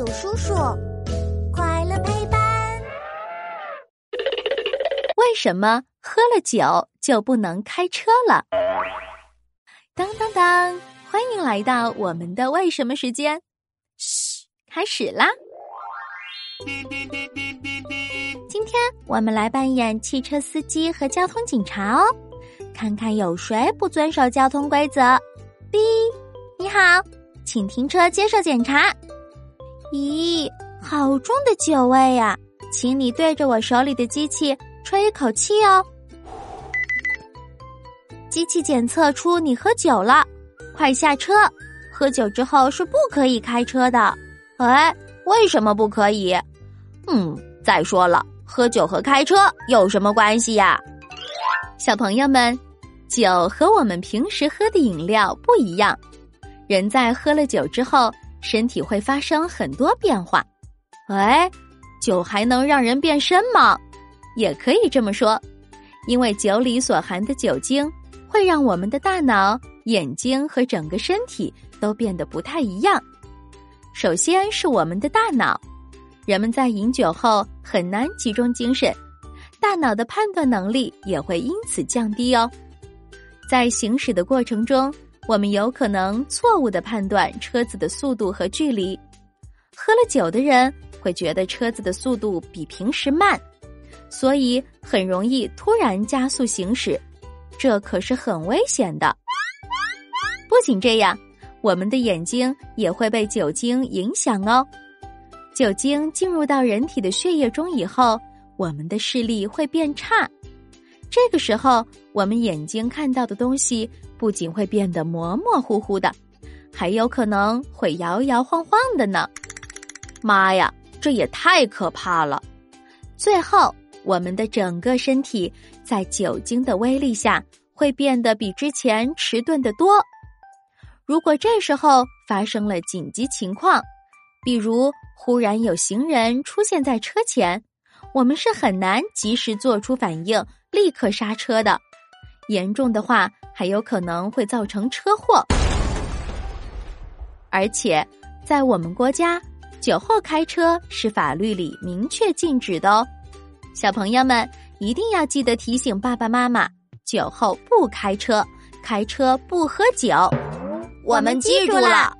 有叔叔，快乐陪伴。为什么喝了酒就不能开车了？当当当！欢迎来到我们的为什么时间。嘘，开始啦！今天我们来扮演汽车司机和交通警察哦，看看有谁不遵守交通规则。B，你好，请停车接受检查。咦，好重的酒味呀！请你对着我手里的机器吹一口气哦。机器检测出你喝酒了，快下车！喝酒之后是不可以开车的。哎，为什么不可以？嗯，再说了，喝酒和开车有什么关系呀？小朋友们，酒和我们平时喝的饮料不一样，人在喝了酒之后。身体会发生很多变化，哎，酒还能让人变身吗？也可以这么说，因为酒里所含的酒精会让我们的大脑、眼睛和整个身体都变得不太一样。首先是我们的大脑，人们在饮酒后很难集中精神，大脑的判断能力也会因此降低哦。在行驶的过程中。我们有可能错误的判断车子的速度和距离，喝了酒的人会觉得车子的速度比平时慢，所以很容易突然加速行驶，这可是很危险的。不仅这样，我们的眼睛也会被酒精影响哦。酒精进入到人体的血液中以后，我们的视力会变差。这个时候，我们眼睛看到的东西不仅会变得模模糊糊的，还有可能会摇摇晃晃的呢。妈呀，这也太可怕了！最后，我们的整个身体在酒精的威力下会变得比之前迟钝得多。如果这时候发生了紧急情况，比如忽然有行人出现在车前，我们是很难及时做出反应。立刻刹车的，严重的话还有可能会造成车祸。而且，在我们国家，酒后开车是法律里明确禁止的哦。小朋友们一定要记得提醒爸爸妈妈：酒后不开车，开车不喝酒。我们记住了。